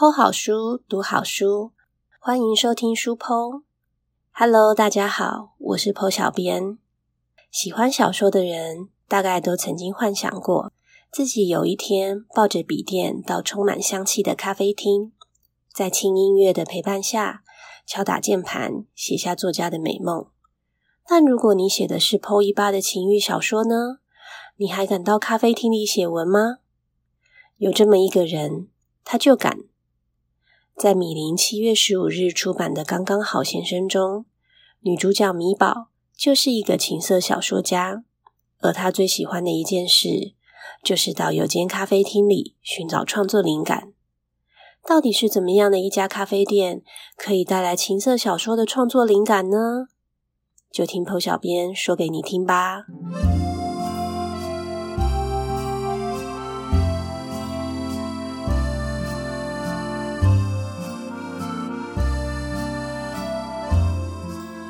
剖好书，读好书，欢迎收听书剖。Hello，大家好，我是剖小编。喜欢小说的人，大概都曾经幻想过，自己有一天抱着笔电到充满香气的咖啡厅，在轻音乐的陪伴下，敲打键盘，写下作家的美梦。但如果你写的是剖一八的情欲小说呢？你还敢到咖啡厅里写文吗？有这么一个人，他就敢。在米林七月十五日出版的《刚刚好先生》中，女主角米宝就是一个情色小说家，而她最喜欢的一件事就是到有间咖啡厅里寻找创作灵感。到底是怎么样的一家咖啡店可以带来情色小说的创作灵感呢？就听 PO 小编说给你听吧。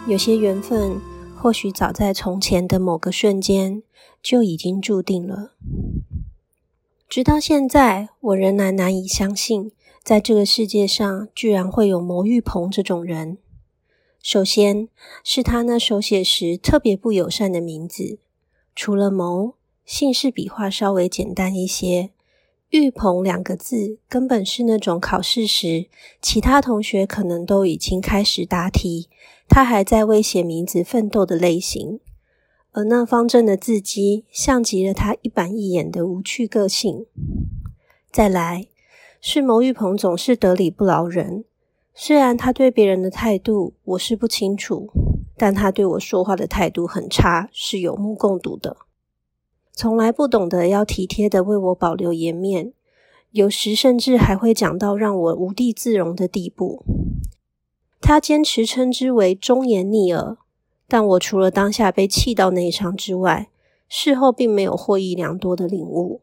有些缘分，或许早在从前的某个瞬间就已经注定了。直到现在，我仍然难以相信，在这个世界上居然会有牟玉鹏这种人。首先是他那手写时特别不友善的名字，除了牟，姓氏笔画稍微简单一些。玉鹏两个字，根本是那种考试时其他同学可能都已经开始答题。他还在为写名字奋斗的类型，而那方正的字迹像极了他一板一眼的无趣个性。再来是牟玉鹏总是得理不饶人，虽然他对别人的态度我是不清楚，但他对我说话的态度很差，是有目共睹的。从来不懂得要体贴的为我保留颜面，有时甚至还会讲到让我无地自容的地步。他坚持称之为忠言逆耳，但我除了当下被气到内伤之外，事后并没有获益良多的领悟。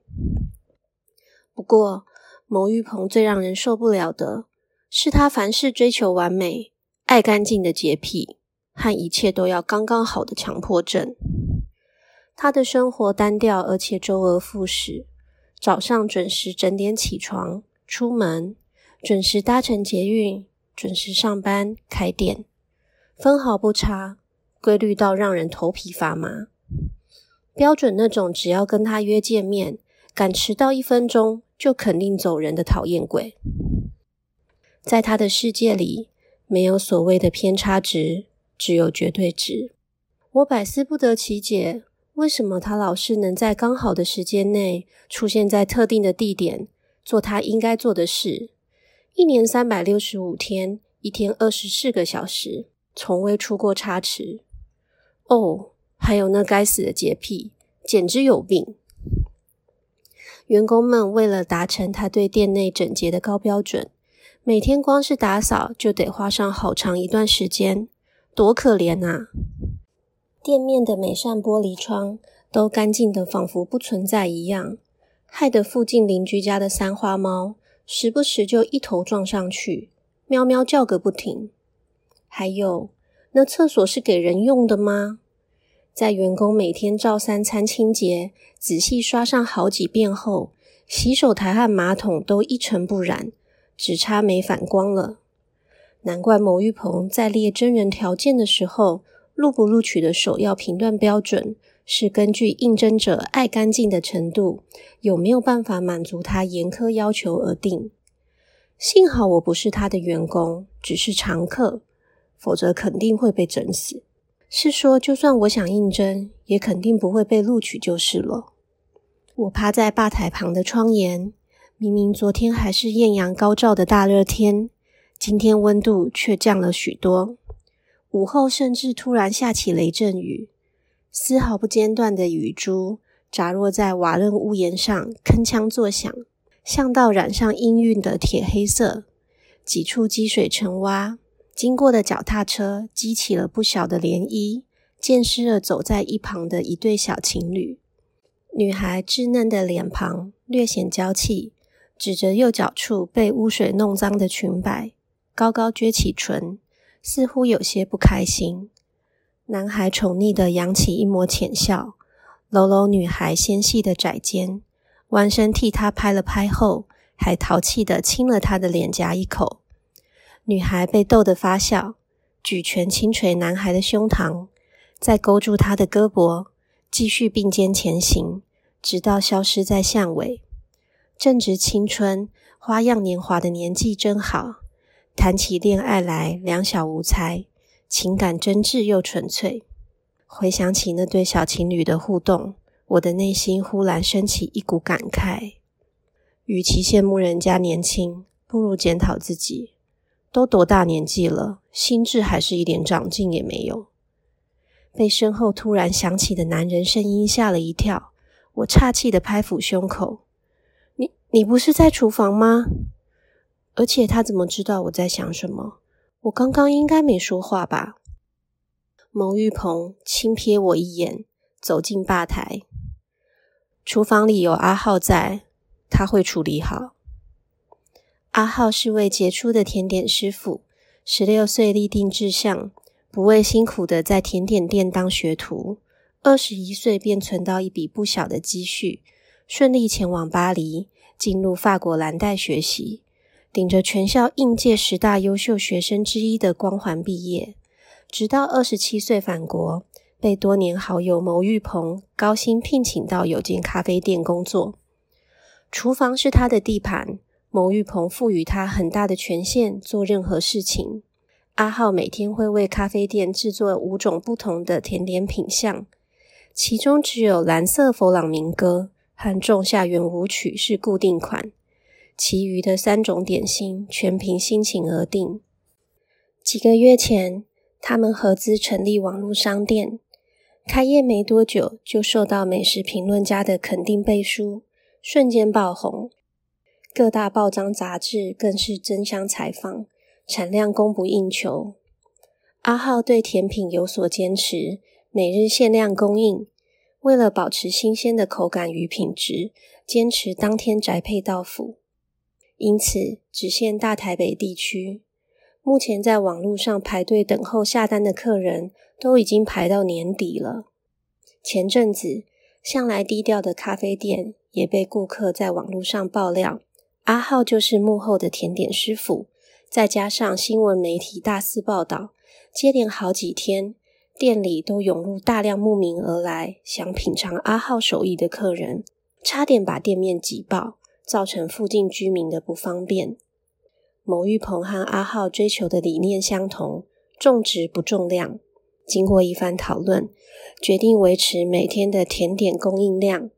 不过，牟玉鹏最让人受不了的是他凡事追求完美、爱干净的洁癖和一切都要刚刚好的强迫症。他的生活单调而且周而复始：早上准时整点起床出门，准时搭乘捷运。准时上班、开店，分毫不差，规律到让人头皮发麻。标准那种只要跟他约见面，敢迟到一分钟就肯定走人的讨厌鬼。在他的世界里，没有所谓的偏差值，只有绝对值。我百思不得其解，为什么他老是能在刚好的时间内出现在特定的地点，做他应该做的事。一年三百六十五天，一天二十四个小时，从未出过差池。哦，还有那该死的洁癖，简直有病！员工们为了达成他对店内整洁的高标准，每天光是打扫就得花上好长一段时间，多可怜啊！店面的每扇玻璃窗都干净的仿佛不存在一样，害得附近邻居家的三花猫。时不时就一头撞上去，喵喵叫个不停。还有，那厕所是给人用的吗？在员工每天照三餐清洁、仔细刷上好几遍后，洗手台和马桶都一尘不染，只差没反光了。难怪牟玉鹏在列真人条件的时候，录不录取的首要评断标准。是根据应征者爱干净的程度，有没有办法满足他严苛要求而定。幸好我不是他的员工，只是常客，否则肯定会被整死。是说，就算我想应征，也肯定不会被录取就是了。我趴在吧台旁的窗沿，明明昨天还是艳阳高照的大热天，今天温度却降了许多。午后甚至突然下起雷阵雨。丝毫不间断的雨珠砸落在瓦楞屋檐上，铿锵作响，像道染上氤氲的铁黑色。几处积水成洼，经过的脚踏车激起了不小的涟漪，溅湿了走在一旁的一对小情侣。女孩稚嫩的脸庞略显娇气，指着右脚处被污水弄脏的裙摆，高高撅起唇，似乎有些不开心。男孩宠溺的扬起一抹浅笑，搂搂女孩纤细的窄肩，弯身替她拍了拍后，还淘气的亲了她的脸颊一口。女孩被逗得发笑，举拳轻捶男孩的胸膛，再勾住他的胳膊，继续并肩前行，直到消失在巷尾。正值青春、花样年华的年纪真好，谈起恋爱来两小无猜，情感真挚又纯粹。回想起那对小情侣的互动，我的内心忽然升起一股感慨：与其羡慕人家年轻，不如检讨自己。都多大年纪了，心智还是一点长进也没有。被身后突然响起的男人声音吓了一跳，我岔气的拍抚胸口。你你不是在厨房吗？而且他怎么知道我在想什么？我刚刚应该没说话吧？牟玉鹏轻瞥我一眼，走进吧台。厨房里有阿浩在，他会处理好。阿浩是位杰出的甜点师傅，十六岁立定志向，不畏辛苦的在甜点店当学徒。二十一岁便存到一笔不小的积蓄，顺利前往巴黎。进入法国蓝带学习，顶着全校应届十大优秀学生之一的光环毕业，直到二十七岁返国，被多年好友牟玉鹏高薪聘请到有间咖啡店工作。厨房是他的地盘，牟玉鹏赋予他很大的权限，做任何事情。阿浩每天会为咖啡店制作五种不同的甜点品相，其中只有蓝色佛朗明哥。和仲夏圆舞曲是固定款，其余的三种点心全凭心情而定。几个月前，他们合资成立网络商店，开业没多久就受到美食评论家的肯定背书，瞬间爆红。各大报章杂志更是争相采访，产量供不应求。阿浩对甜品有所坚持，每日限量供应。为了保持新鲜的口感与品质，坚持当天宅配到府，因此只限大台北地区。目前在网络上排队等候下单的客人都已经排到年底了。前阵子，向来低调的咖啡店也被顾客在网络上爆料，阿浩就是幕后的甜点师傅。再加上新闻媒体大肆报道，接连好几天。店里都涌入大量慕名而来想品尝阿浩手艺的客人，差点把店面挤爆，造成附近居民的不方便。牟玉鹏和阿浩追求的理念相同，种植不重量。经过一番讨论，决定维持每天的甜点供应量。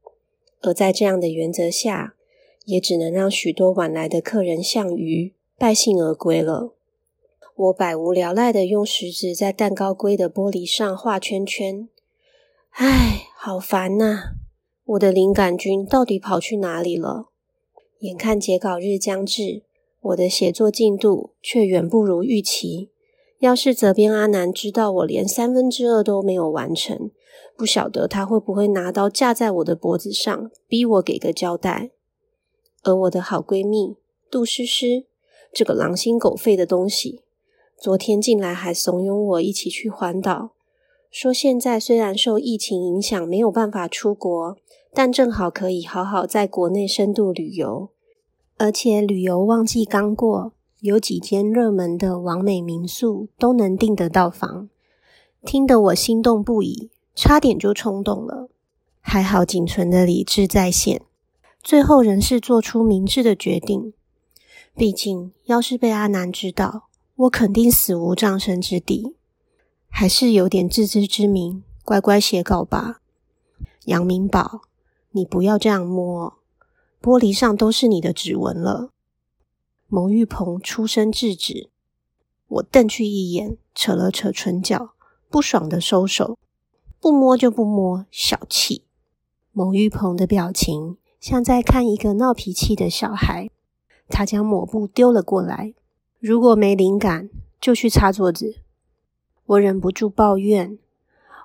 而在这样的原则下，也只能让许多晚来的客人像鱼败兴而归了。我百无聊赖的用食指在蛋糕龟的玻璃上画圈圈，唉，好烦呐！我的灵感菌到底跑去哪里了？眼看截稿日将至，我的写作进度却远不如预期。要是责编阿南知道我连三分之二都没有完成，不晓得他会不会拿刀架在我的脖子上，逼我给个交代。而我的好闺蜜杜诗诗，这个狼心狗肺的东西。昨天进来还怂恿我一起去环岛，说现在虽然受疫情影响没有办法出国，但正好可以好好在国内深度旅游，而且旅游旺季刚过，有几间热门的完美民宿都能订得到房，听得我心动不已，差点就冲动了。还好仅存的理智在线，最后仍是做出明智的决定。毕竟要是被阿南知道，我肯定死无葬身之地，还是有点自知之明，乖乖写稿吧。杨明宝，你不要这样摸，玻璃上都是你的指纹了。牟玉鹏出声制止，我瞪去一眼，扯了扯唇角，不爽的收手，不摸就不摸，小气。牟玉鹏的表情像在看一个闹脾气的小孩，他将抹布丢了过来。如果没灵感，就去擦桌子。我忍不住抱怨：“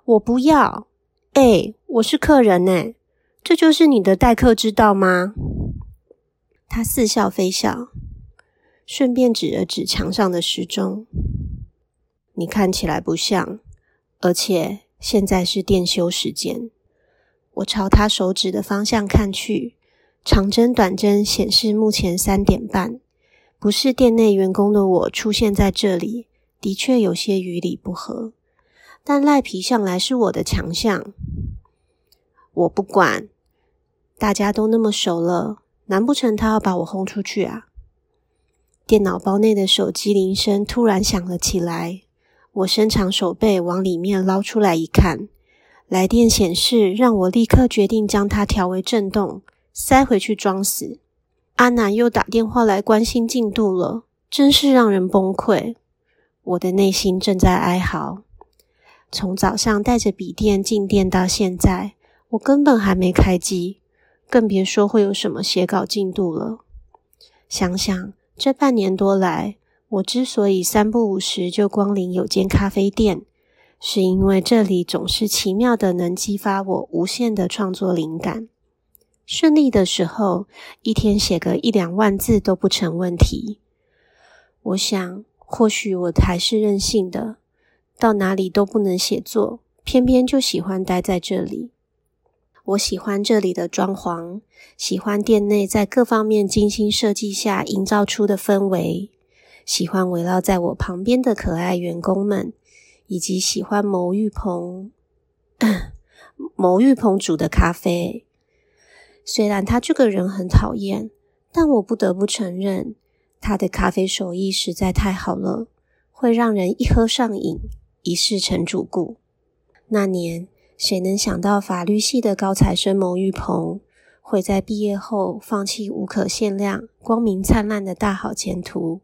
我不要！哎，我是客人呢，这就是你的待客之道吗？”他似笑非笑，顺便指了指墙上的时钟：“你看起来不像，而且现在是店休时间。”我朝他手指的方向看去，长针短针显示目前三点半。不是店内员工的我出现在这里，的确有些与理不合。但赖皮向来是我的强项。我不管，大家都那么熟了，难不成他要把我轰出去啊？电脑包内的手机铃声突然响了起来，我伸长手背往里面捞出来一看，来电显示让我立刻决定将它调为震动，塞回去装死。阿南又打电话来关心进度了，真是让人崩溃。我的内心正在哀嚎。从早上带着笔电进店到现在，我根本还没开机，更别说会有什么写稿进度了。想想。这半年多来，我之所以三不五时就光临有间咖啡店，是因为这里总是奇妙的能激发我无限的创作灵感。顺利的时候，一天写个一两万字都不成问题。我想，或许我还是任性的，到哪里都不能写作，偏偏就喜欢待在这里。我喜欢这里的装潢，喜欢店内在各方面精心设计下营造出的氛围，喜欢围绕在我旁边的可爱员工们，以及喜欢牟玉鹏 牟玉鹏煮的咖啡。虽然他这个人很讨厌，但我不得不承认，他的咖啡手艺实在太好了，会让人一喝上瘾，一试成主顾。那年。谁能想到法律系的高材生牟玉鹏会在毕业后放弃无可限量、光明灿烂的大好前途，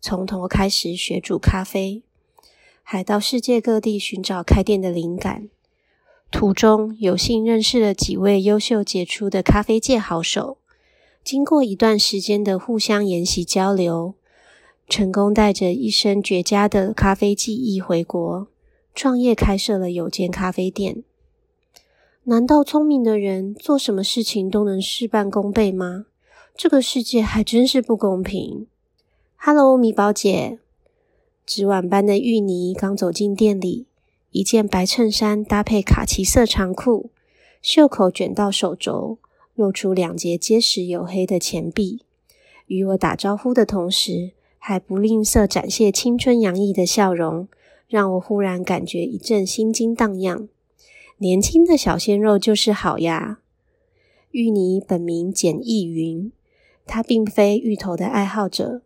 从头开始学煮咖啡，还到世界各地寻找开店的灵感。途中有幸认识了几位优秀杰出的咖啡界好手，经过一段时间的互相研习交流，成功带着一身绝佳的咖啡技艺回国，创业开设了有间咖啡店。难道聪明的人做什么事情都能事半功倍吗？这个世界还真是不公平。Hello，米宝姐，纸碗般的芋泥刚走进店里，一件白衬衫搭配卡其色长裤，袖口卷到手肘，露出两截结实黝黑的前臂。与我打招呼的同时，还不吝啬展现青春洋溢的笑容，让我忽然感觉一阵心惊荡漾。年轻的小鲜肉就是好呀。芋泥本名简逸云，他并非芋头的爱好者。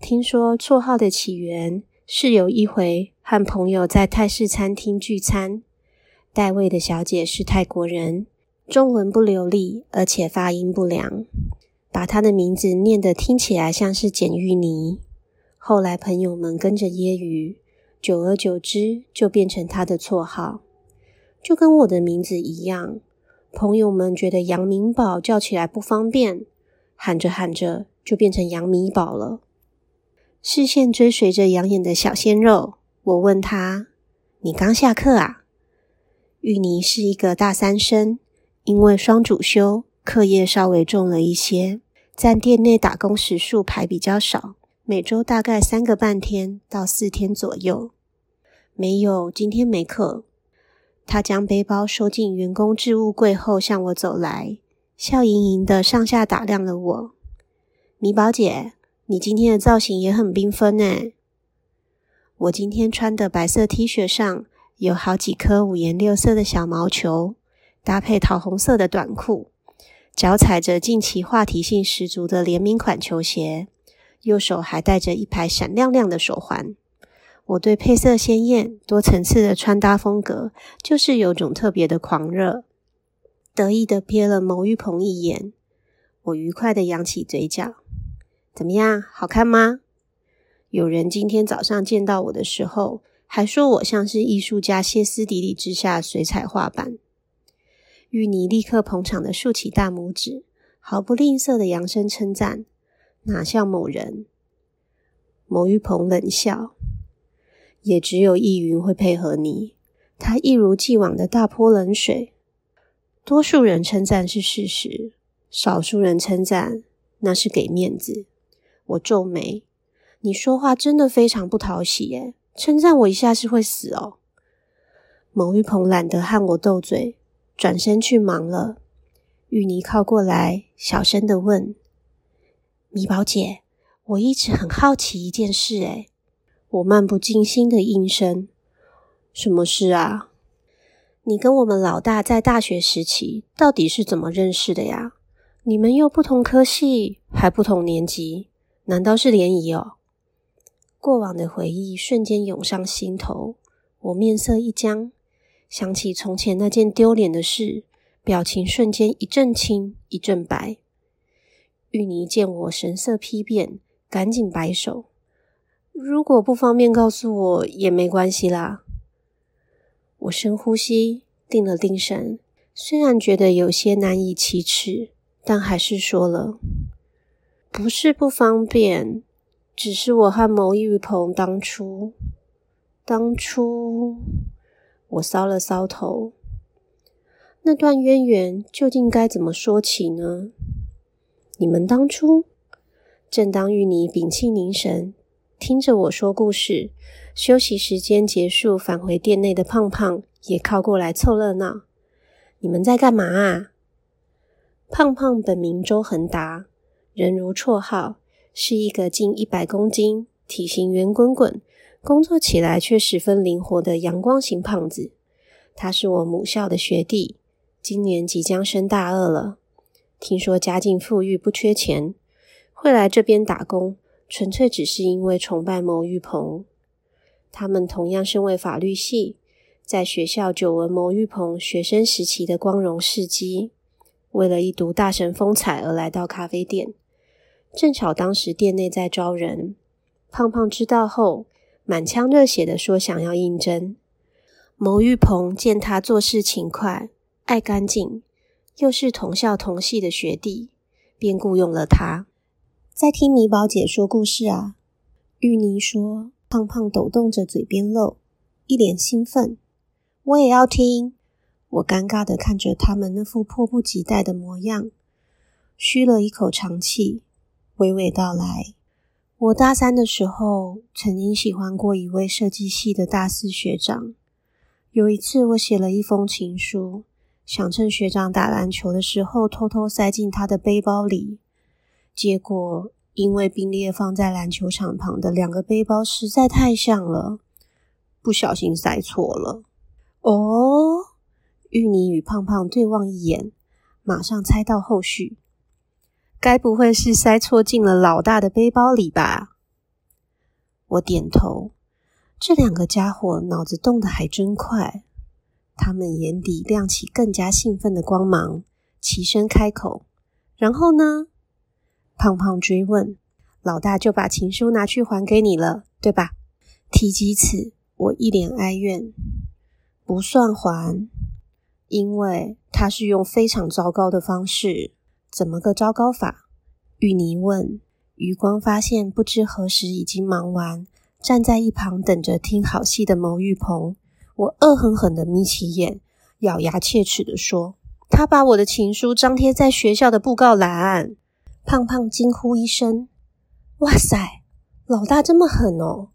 听说绰号的起源是有一回和朋友在泰式餐厅聚餐，带位的小姐是泰国人，中文不流利，而且发音不良，把他的名字念得听起来像是简芋泥。后来朋友们跟着揶揄，久而久之就变成他的绰号。就跟我的名字一样，朋友们觉得杨明宝叫起来不方便，喊着喊着就变成杨米宝了。视线追随着养眼的小鲜肉，我问他：“你刚下课啊？”芋泥是一个大三生，因为双主修，课业稍微重了一些，在店内打工时数排比较少，每周大概三个半天到四天左右。没有，今天没课。他将背包收进员工置物柜后，向我走来，笑盈盈的上下打量了我。米宝姐，你今天的造型也很缤纷呢。我今天穿的白色 T 恤上有好几颗五颜六色的小毛球，搭配桃红色的短裤，脚踩着近期话题性十足的联名款球鞋，右手还戴着一排闪亮亮的手环。我对配色鲜艳、多层次的穿搭风格，就是有种特别的狂热。得意的瞥了牟玉鹏一眼，我愉快的扬起嘴角。怎么样，好看吗？有人今天早上见到我的时候，还说我像是艺术家歇斯底里之下水彩画板。芋泥立刻捧场的竖起大拇指，毫不吝啬的扬声称赞，哪像某人？牟玉鹏冷笑。也只有易云会配合你，他一如既往的大泼冷水。多数人称赞是事实，少数人称赞那是给面子。我皱眉，你说话真的非常不讨喜耶！称赞我一下是会死哦。某玉鹏懒得和我斗嘴，转身去忙了。玉妮靠过来，小声的问：“米宝姐，我一直很好奇一件事。”诶我漫不经心的应声：“什么事啊？你跟我们老大在大学时期到底是怎么认识的呀？你们又不同科系，还不同年级，难道是联谊哦？”过往的回忆瞬间涌上心头，我面色一僵，想起从前那件丢脸的事，表情瞬间一阵青一阵白。玉妮见我神色丕变，赶紧摆手：“如果不方便告诉我，也没关系啦。”我深呼吸，定了定神，虽然觉得有些难以启齿，但还是说了：“不是不方便。”只是我和牟玉鹏当初，当初我搔了搔头，那段渊源究竟该怎么说起呢？你们当初，正当玉妮屏气凝神，听着我说故事，休息时间结束，返回店内的胖胖也靠过来凑热闹。你们在干嘛啊？胖胖本名周恒达，人如绰号。是一个近一百公斤、体型圆滚滚、工作起来却十分灵活的阳光型胖子。他是我母校的学弟，今年即将升大二了。听说家境富裕，不缺钱，会来这边打工，纯粹只是因为崇拜牟玉鹏。他们同样身为法律系，在学校久闻牟玉鹏学生时期的光荣事迹，为了一睹大神风采而来到咖啡店。正巧当时店内在招人，胖胖知道后，满腔热血的说想要应征。牟玉鹏见他做事勤快、爱干净，又是同校同系的学弟，便雇佣了他。在听米宝姐说故事啊，玉妮说，胖胖抖动着嘴边肉，一脸兴奋。我也要听。我尴尬的看着他们那副迫不及待的模样，吁了一口长气。娓娓道来。我大三的时候，曾经喜欢过一位设计系的大四学长。有一次，我写了一封情书，想趁学长打篮球的时候偷偷塞进他的背包里。结果，因为并列放在篮球场旁的两个背包实在太像了，不小心塞错了。哦，玉妮与胖胖对望一眼，马上猜到后续。该不会是塞错进了老大的背包里吧？我点头。这两个家伙脑子动得还真快，他们眼底亮起更加兴奋的光芒，齐声开口：“然后呢？”胖胖追问：“老大就把情书拿去还给你了，对吧？”提及此，我一脸哀怨：“不算还，因为他是用非常糟糕的方式。”怎么个糟糕法？玉妮问。余光发现，不知何时已经忙完，站在一旁等着听好戏的牟玉鹏。我恶狠狠地眯起眼，咬牙切齿地说：“他把我的情书张贴在学校的布告栏。”胖胖惊呼一声：“哇塞，老大这么狠哦！”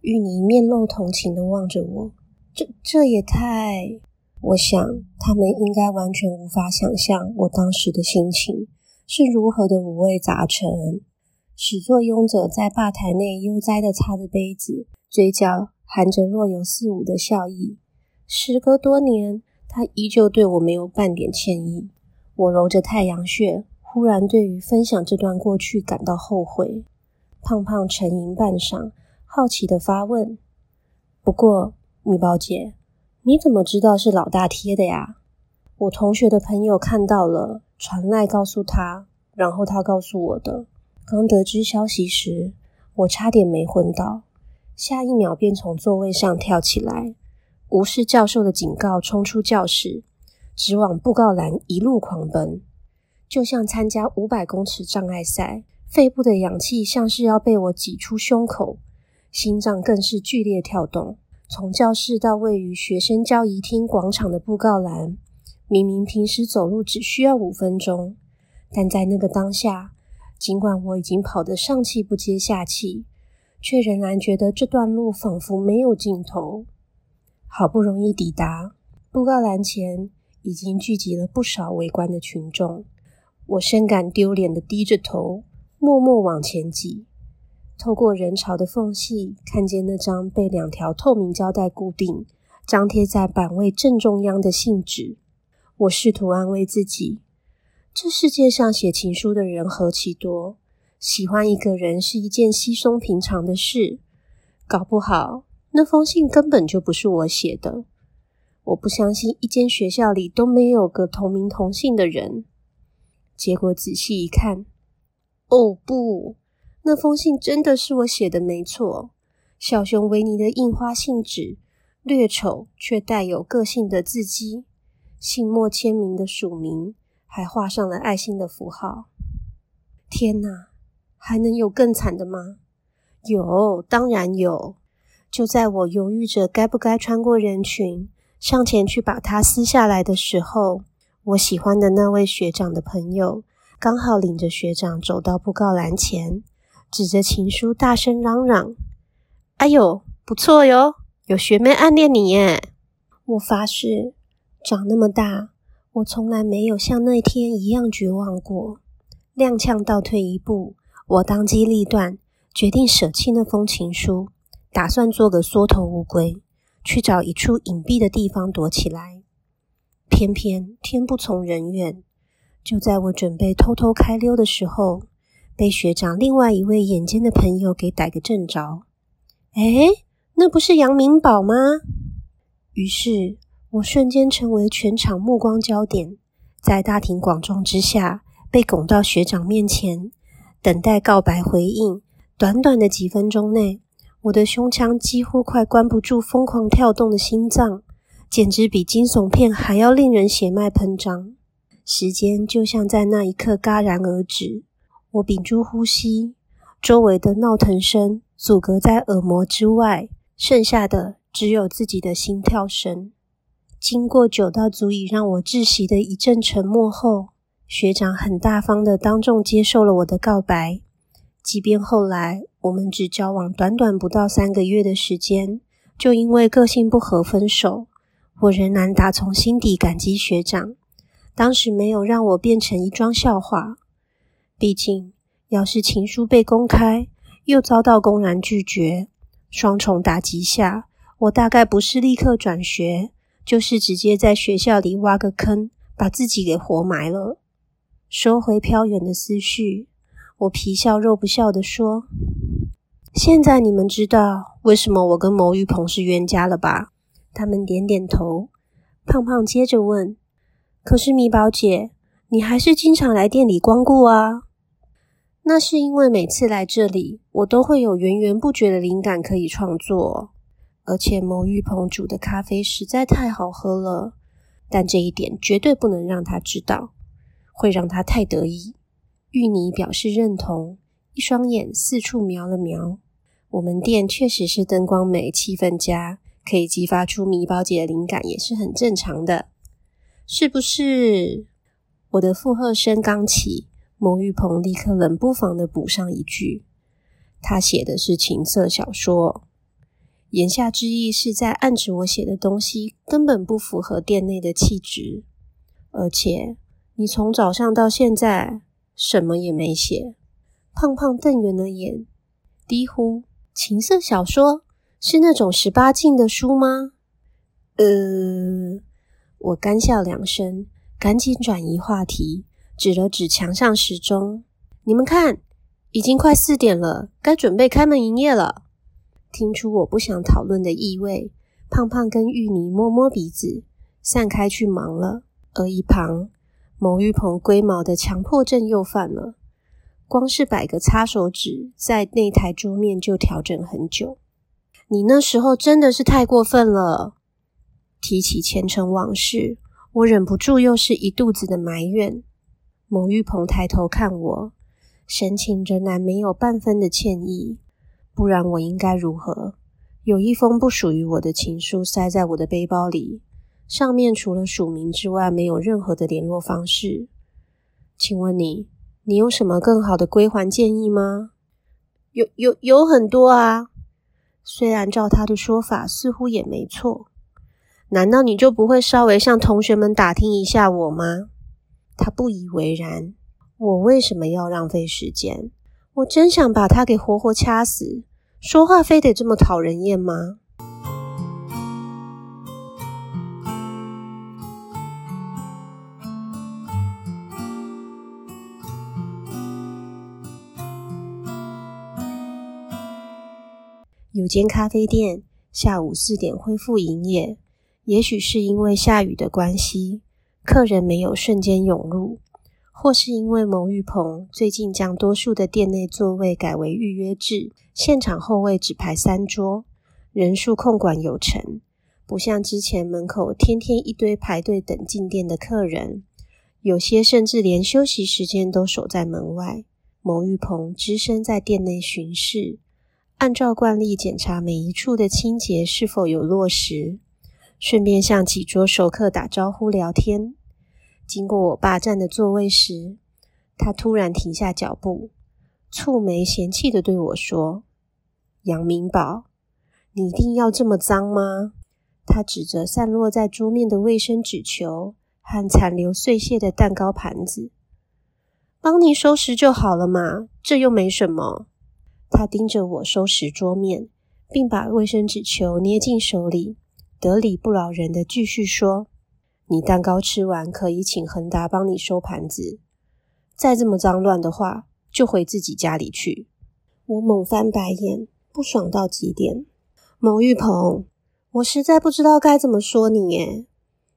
玉泥面露同情的望着我：“这这也太……”我想，他们应该完全无法想象我当时的心情是如何的五味杂陈。始作俑者在吧台内悠哉的擦着杯子，嘴角含着若有似无的笑意。时隔多年，他依旧对我没有半点歉意。我揉着太阳穴，忽然对于分享这段过去感到后悔。胖胖沉吟半晌，好奇地发问：“不过，米宝姐。”你怎么知道是老大贴的呀？我同学的朋友看到了，传来告诉他，然后他告诉我的。刚得知消息时，我差点没昏倒，下一秒便从座位上跳起来，无视教授的警告，冲出教室，直往布告栏一路狂奔，就像参加五百公尺障碍赛，肺部的氧气像是要被我挤出胸口，心脏更是剧烈跳动。从教室到位于学生交谊厅广场的布告栏，明明平时走路只需要五分钟，但在那个当下，尽管我已经跑得上气不接下气，却仍然觉得这段路仿佛没有尽头。好不容易抵达布告栏前，已经聚集了不少围观的群众。我深感丢脸的低着头，默默往前挤。透过人潮的缝隙，看见那张被两条透明胶带固定、张贴在板位正中央的信纸。我试图安慰自己：这世界上写情书的人何其多，喜欢一个人是一件稀松平常的事。搞不好那封信根本就不是我写的。我不相信一间学校里都没有个同名同姓的人。结果仔细一看，哦不，那封信真的是我写的，没错。小熊维尼的印花信纸，略丑却带有个性的字迹，信末签名的署名，还画上了爱心的符号。天哪，还能有更惨的吗？有，当然有。就在我犹豫着该不该穿过人群，上前去把它撕下来的时候。我喜欢的那位学长的朋友，刚好领着学长走到布告栏前，指着情书大声嚷嚷：“哎呦，不错哟，有学妹暗恋你耶！”我发誓，长那么大，我从来没有像那天一样绝望过。踉跄倒退一步，我当机立断，决定舍弃那封情书，打算做个缩头乌龟，去找一处隐蔽的地方躲起来。偏偏天不从人愿，就在我准备偷偷开溜的时候，被学长另外一位眼尖的朋友给逮个正着。哎，那不是杨明宝吗？于是我瞬间成为全场目光焦点，在大庭广众之下被拱到学长面前，等待告白回应。短短的几分钟内，我的胸腔几乎快关不住疯狂跳动的心脏。简直比惊悚片还要令人血脉喷张。时间就像在那一刻戛然而止。我屏住呼吸，周围的闹腾声阻隔在耳膜之外，剩下的只有自己的心跳声。经过久到足以让我窒息的一阵沉默后，学长很大方的当众接受了我的告白。即便后来我们只交往短短不到三个月的时间，就因为个性不合分手。我仍然打从心底感激学长，当时没有让我变成一桩笑话。毕竟，要是情书被公开，又遭到公然拒绝，双重打击下，我大概不是立刻转学，就是直接在学校里挖个坑，把自己给活埋了。收回飘远的思绪，我皮笑肉不笑地说：“现在你们知道为什么我跟牟玉鹏是冤家了吧？”他们点点头，胖胖接着问：“可是米宝姐，你还是经常来店里光顾啊？”那是因为每次来这里，我都会有源源不绝的灵感可以创作，而且某玉鹏煮的咖啡实在太好喝了。但这一点绝对不能让他知道，会让他太得意。玉妮表示认同，一双眼四处瞄了瞄。我们店确实是灯光美，气氛佳。可以激发出米宝姐的灵感也是很正常的，是不是？我的附和声刚起，牟玉鹏立刻冷不防的补上一句：“他写的是情色小说。”言下之意是在暗指我写的东西根本不符合店内的气质，而且你从早上到现在什么也没写。胖胖瞪圆了眼，低呼：“情色小说。”是那种十八禁的书吗？呃，我干笑两声，赶紧转移话题，指了指墙上时钟：“你们看，已经快四点了，该准备开门营业了。”听出我不想讨论的意味，胖胖跟芋泥摸摸鼻子，散开去忙了。而一旁，牟玉鹏龟毛的强迫症又犯了，光是摆个擦手纸在那台桌面就调整很久。你那时候真的是太过分了。提起前尘往事，我忍不住又是一肚子的埋怨。某玉鹏抬头看我，神情仍然没有半分的歉意。不然我应该如何？有一封不属于我的情书塞在我的背包里，上面除了署名之外，没有任何的联络方式。请问你，你有什么更好的归还建议吗？有有有很多啊。虽然照他的说法似乎也没错，难道你就不会稍微向同学们打听一下我吗？他不以为然。我为什么要浪费时间？我真想把他给活活掐死。说话非得这么讨人厌吗？有间咖啡店下午四点恢复营业，也许是因为下雨的关系，客人没有瞬间涌入，或是因为牟玉鹏最近将多数的店内座位改为预约制，现场后位只排三桌，人数控管有成，不像之前门口天天一堆排队等进店的客人，有些甚至连休息时间都守在门外。牟玉鹏只身在店内巡视。按照惯例检查每一处的清洁是否有落实，顺便向几桌熟客打招呼聊天。经过我霸占的座位时，他突然停下脚步，蹙眉嫌弃的对我说：“杨明宝，你一定要这么脏吗？”他指着散落在桌面的卫生纸球和残留碎屑的蛋糕盘子：“帮你收拾就好了嘛，这又没什么。”他盯着我收拾桌面，并把卫生纸球捏进手里，得理不饶人的继续说：“你蛋糕吃完，可以请恒达帮你收盘子。再这么脏乱的话，就回自己家里去。”我猛翻白眼，不爽到极点。牟玉鹏，我实在不知道该怎么说你耶，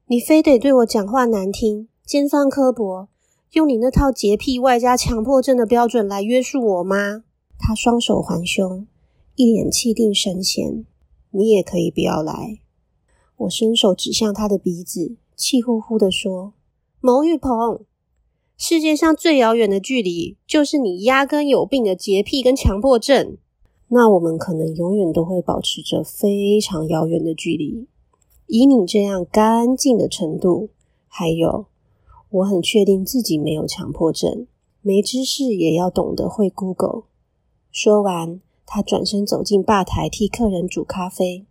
你非得对我讲话难听、尖酸刻薄，用你那套洁癖外加强迫症的标准来约束我吗？他双手环胸，一脸气定神闲。你也可以不要来。我伸手指向他的鼻子，气呼呼地说：“牟玉鹏，世界上最遥远的距离，就是你压根有病的洁癖跟强迫症。那我们可能永远都会保持着非常遥远的距离。以你这样干净的程度，还有，我很确定自己没有强迫症，没知识也要懂得会 Google。”说完，他转身走进吧台，替客人煮咖啡，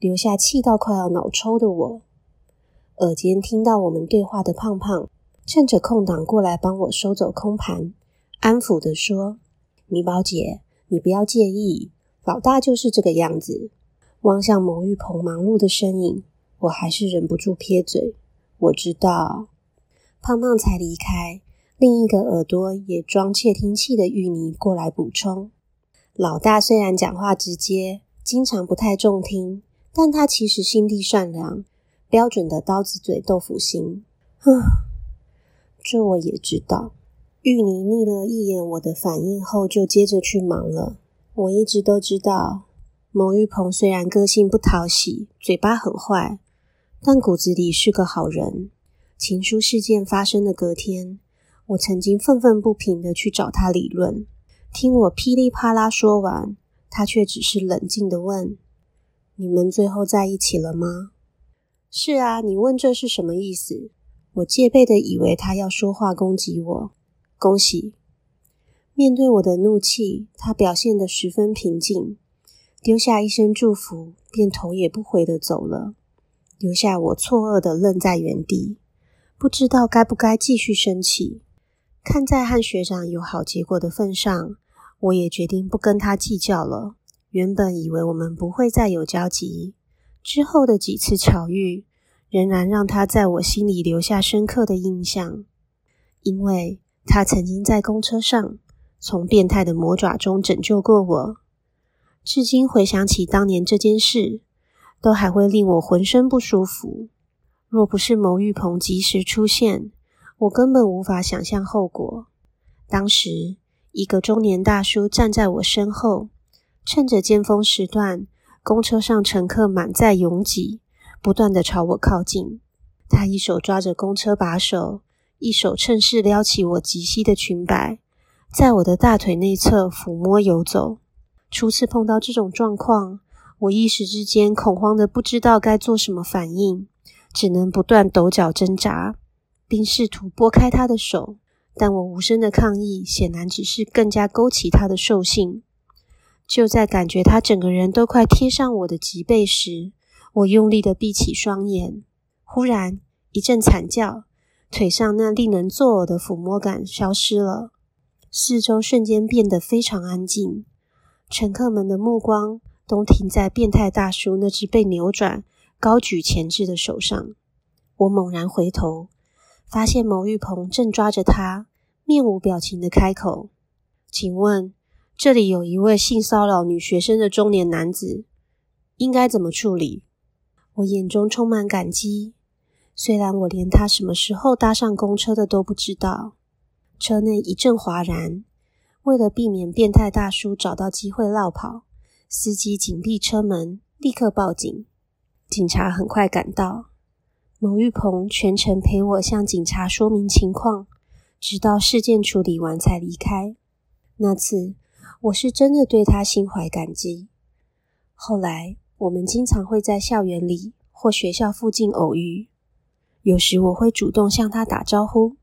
留下气到快要脑抽的我。耳间听到我们对话的胖胖，趁着空档过来帮我收走空盘，安抚的说：“米宝姐，你不要介意，老大就是这个样子。”望向牟玉鹏忙碌的身影，我还是忍不住撇嘴。我知道，胖胖才离开，另一个耳朵也装窃听器的玉泥过来补充。老大虽然讲话直接，经常不太中听，但他其实心地善良，标准的刀子嘴豆腐心。啊，这我也知道。玉妮睨了一眼我的反应后，就接着去忙了。我一直都知道，牟玉鹏虽然个性不讨喜，嘴巴很坏，但骨子里是个好人。情书事件发生的隔天，我曾经愤愤不平的去找他理论。听我噼里啪啦说完，他却只是冷静的问：“你们最后在一起了吗？”“是啊。”你问这是什么意思？我戒备的以为他要说话攻击我。恭喜！面对我的怒气，他表现得十分平静，丢下一声祝福，便头也不回的走了，留下我错愕的愣在原地，不知道该不该继续生气。看在和学长有好结果的份上。我也决定不跟他计较了。原本以为我们不会再有交集，之后的几次巧遇，仍然让他在我心里留下深刻的印象。因为他曾经在公车上从变态的魔爪中拯救过我。至今回想起当年这件事，都还会令我浑身不舒服。若不是牟玉鹏及时出现，我根本无法想象后果。当时。一个中年大叔站在我身后，趁着尖峰时段，公车上乘客满载拥挤，不断的朝我靠近。他一手抓着公车把手，一手趁势撩起我及膝的裙摆，在我的大腿内侧抚摸游走。初次碰到这种状况，我一时之间恐慌的不知道该做什么反应，只能不断抖脚挣扎，并试图拨开他的手。但我无声的抗议，显然只是更加勾起他的兽性。就在感觉他整个人都快贴上我的脊背时，我用力的闭起双眼，忽然一阵惨叫，腿上那令人作呕的抚摸感消失了，四周瞬间变得非常安静。乘客们的目光都停在变态大叔那只被扭转、高举前置的手上。我猛然回头，发现牟玉鹏正抓着他，面无表情的开口：“请问，这里有一位性骚扰女学生的中年男子，应该怎么处理？”我眼中充满感激，虽然我连他什么时候搭上公车的都不知道。车内一阵哗然，为了避免变态大叔找到机会落跑，司机紧闭车门，立刻报警。警察很快赶到，牟玉鹏全程陪我向警察说明情况，直到事件处理完才离开。那次我是真的对他心怀感激。后来。我们经常会在校园里或学校附近偶遇，有时我会主动向他打招呼，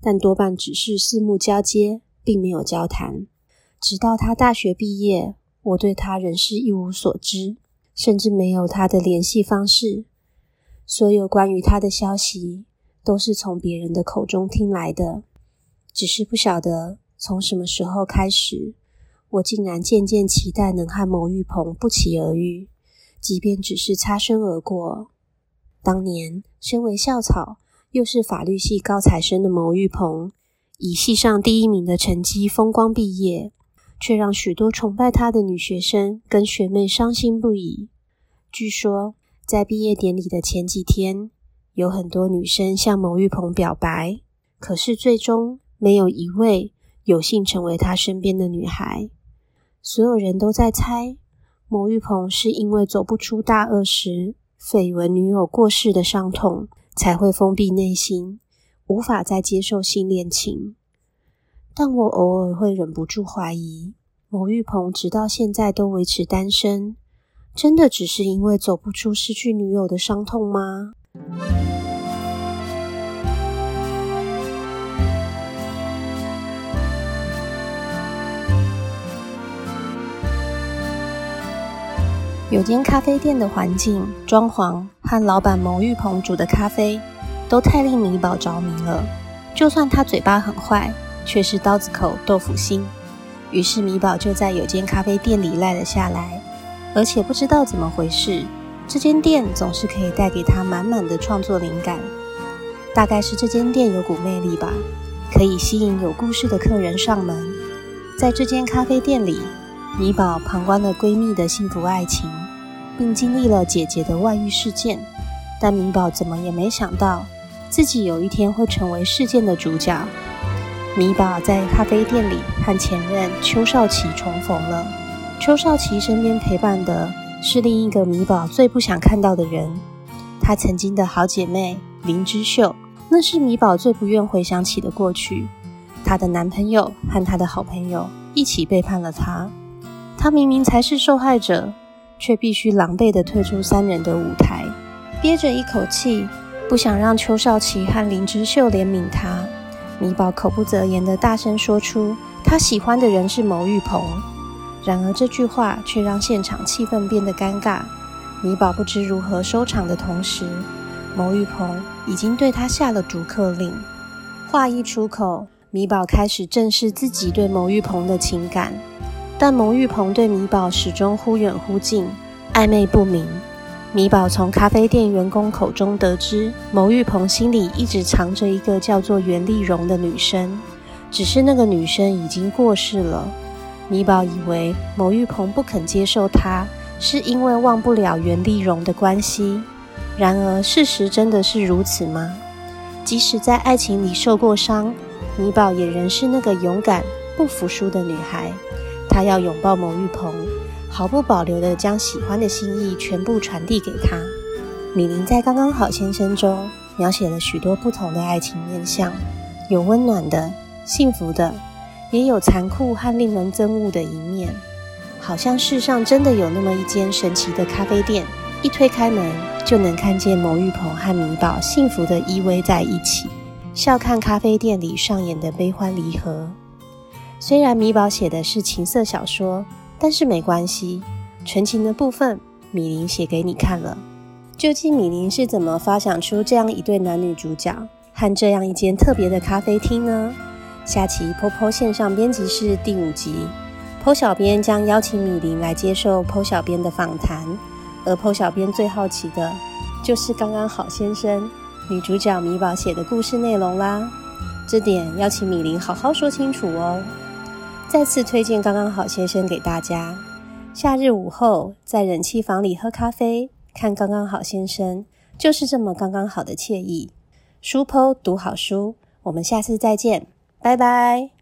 但多半只是四目交接，并没有交谈。直到他大学毕业，我对他仍是一无所知，甚至没有他的联系方式。所有关于他的消息都是从别人的口中听来的，只是不晓得从什么时候开始，我竟然渐渐期待能和牟玉鹏不期而遇。即便只是擦身而过，当年身为校草，又是法律系高材生的牟玉鹏，以系上第一名的成绩风光毕业，却让许多崇拜他的女学生跟学妹伤心不已。据说，在毕业典礼的前几天，有很多女生向牟玉鹏表白，可是最终没有一位有幸成为他身边的女孩。所有人都在猜。牟玉鹏是因为走不出大二时绯闻女友过世的伤痛，才会封闭内心，无法再接受新恋情。但我偶尔会忍不住怀疑，牟玉鹏直到现在都维持单身，真的只是因为走不出失去女友的伤痛吗？有间咖啡店的环境、装潢和老板牟玉鹏煮的咖啡，都太令米宝着迷了。就算他嘴巴很坏，却是刀子口豆腐心。于是米宝就在有间咖啡店里赖了下来。而且不知道怎么回事，这间店总是可以带给他满满的创作灵感。大概是这间店有股魅力吧，可以吸引有故事的客人上门。在这间咖啡店里。米宝旁观了闺蜜的幸福爱情，并经历了姐姐的外遇事件，但米宝怎么也没想到，自己有一天会成为事件的主角。米宝在咖啡店里和前任邱少奇重逢了，邱少奇身边陪伴的是另一个米宝最不想看到的人，她曾经的好姐妹林之秀，那是米宝最不愿回想起的过去。她的男朋友和她的好朋友一起背叛了她。她明明才是受害者，却必须狼狈地退出三人的舞台，憋着一口气，不想让邱少奇和林之秀怜悯她。米宝口不择言地大声说出他喜欢的人是牟玉鹏，然而这句话却让现场气氛变得尴尬。米宝不知如何收场的同时，牟玉鹏已经对他下了逐客令。话一出口，米宝开始正视自己对牟玉鹏的情感。但牟玉鹏对米宝始终忽远忽近，暧昧不明。米宝从咖啡店员工口中得知，牟玉鹏心里一直藏着一个叫做袁丽蓉的女生，只是那个女生已经过世了。米宝以为牟玉鹏不肯接受她，是因为忘不了袁丽蓉的关系。然而，事实真的是如此吗？即使在爱情里受过伤，米宝也仍是那个勇敢、不服输的女孩。她要拥抱牟玉鹏，毫不保留地将喜欢的心意全部传递给他。米林在《刚刚好先生》中描写了许多不同的爱情面相，有温暖的、幸福的，也有残酷和令人憎恶的一面。好像世上真的有那么一间神奇的咖啡店，一推开门就能看见牟玉鹏和米宝幸福地依偎在一起，笑看咖啡店里上演的悲欢离合。虽然米宝写的是情色小说，但是没关系，纯情的部分米林写给你看了。究竟米林是怎么发想出这样一对男女主角和这样一间特别的咖啡厅呢？下期 POPO 线上编辑室第五集，PO 小编将邀请米林来接受 PO 小编的访谈，而 PO 小编最好奇的就是刚刚好先生女主角米宝写的故事内容啦。这点要请米林好好说清楚哦。再次推荐刚刚好先生给大家。夏日午后，在冷气房里喝咖啡，看刚刚好先生，就是这么刚刚好的惬意。书剖读好书，我们下次再见，拜拜。